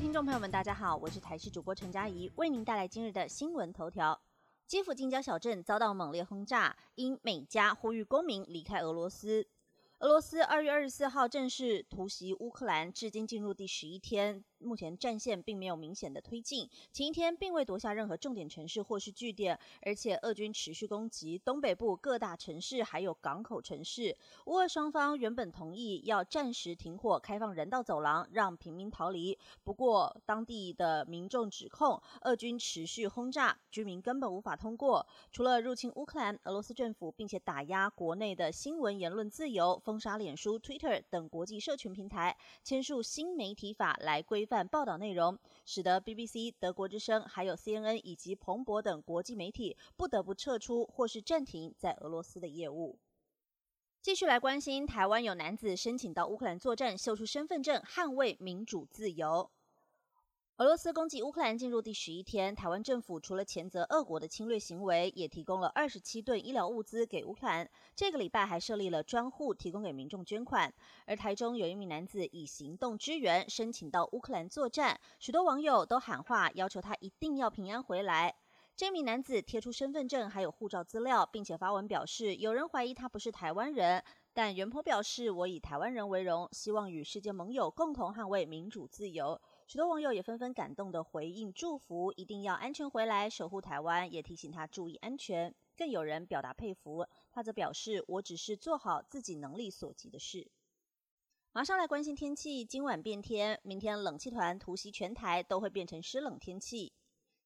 听众朋友们，大家好，我是台视主播陈佳怡，为您带来今日的新闻头条。基辅近郊小镇遭到猛烈轰炸，因美加呼吁公民离开俄罗斯。俄罗斯二月二十四号正式突袭乌克兰，至今进入第十一天。目前战线并没有明显的推进，前一天并未夺下任何重点城市或是据点，而且俄军持续攻击东北部各大城市还有港口城市。乌俄双方原本同意要暂时停火，开放人道走廊，让平民逃离。不过当地的民众指控，俄军持续轰炸，居民根本无法通过。除了入侵乌克兰，俄罗斯政府并且打压国内的新闻言论自由，封杀脸书、Twitter 等国际社群平台，签署新媒体法来规。范报道内容，使得 BBC、德国之声、还有 CNN 以及彭博等国际媒体不得不撤出或是暂停在俄罗斯的业务。继续来关心，台湾有男子申请到乌克兰作战，秀出身份证，捍卫民主自由。俄罗斯攻击乌克兰进入第十一天，台湾政府除了谴责俄国的侵略行为，也提供了二十七吨医疗物资给乌克兰。这个礼拜还设立了专户，提供给民众捐款。而台中有一名男子以行动支援申请到乌克兰作战，许多网友都喊话，要求他一定要平安回来。这名男子贴出身份证还有护照资料，并且发文表示，有人怀疑他不是台湾人，但袁坡表示，我以台湾人为荣，希望与世界盟友共同捍卫民主自由。许多网友也纷纷感动的回应祝福，一定要安全回来守护台湾，也提醒他注意安全。更有人表达佩服，他则表示：“我只是做好自己能力所及的事。”马上来关心天气，今晚变天，明天冷气团突袭全台，都会变成湿冷天气。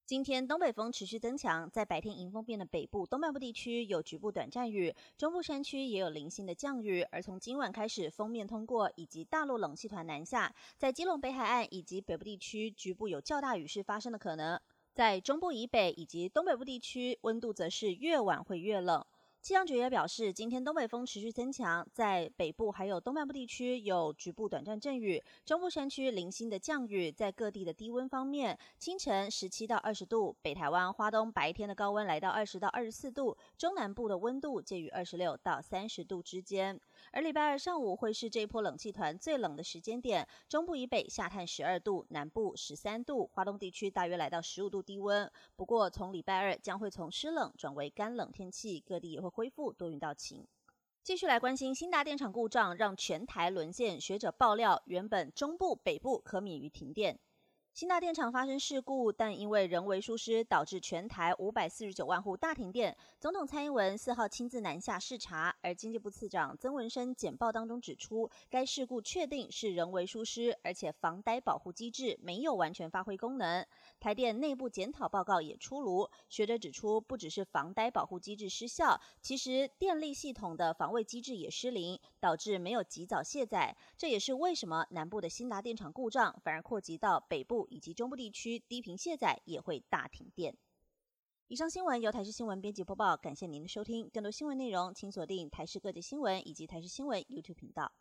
今天东北风持续增强，在白天迎风变的北部、东半部地区有局部短暂雨，中部山区也有零星的降雨。而从今晚开始，锋面通过以及大陆冷气团南下，在基隆北海岸以及北部地区局部有较大雨势发生的可能。在中部以北以及东北部地区，温度则是越晚会越冷。气象局也表示，今天东北风持续增强，在北部还有东半部地区有局部短暂阵雨，中部山区零星的降雨。在各地的低温方面，清晨十七到二十度，北台湾、花东白天的高温来到二十到二十四度，中南部的温度介于二十六到三十度之间。而礼拜二上午会是这一波冷气团最冷的时间点，中部以北下探十二度，南部十三度，花东地区大约来到十五度低温。不过从礼拜二将会从湿冷转为干冷天气，各地也会。恢复多云到晴，继续来关心新达电厂故障让全台沦陷。学者爆料，原本中部、北部可免于停电。新大电厂发生事故，但因为人为疏失，导致全台五百四十九万户大停电。总统蔡英文四号亲自南下视察，而经济部次长曾文生简报当中指出，该事故确定是人为疏失，而且防呆保护机制没有完全发挥功能。台电内部检讨报告也出炉，学者指出，不只是防呆保护机制失效，其实电力系统的防卫机制也失灵，导致没有及早卸载。这也是为什么南部的新达电厂故障反而扩及到北部以及中部地区低频卸载也会大停电。以上新闻由台视新闻编辑播报，感谢您的收听。更多新闻内容，请锁定台视各界新闻以及台视新闻 YouTube 频道。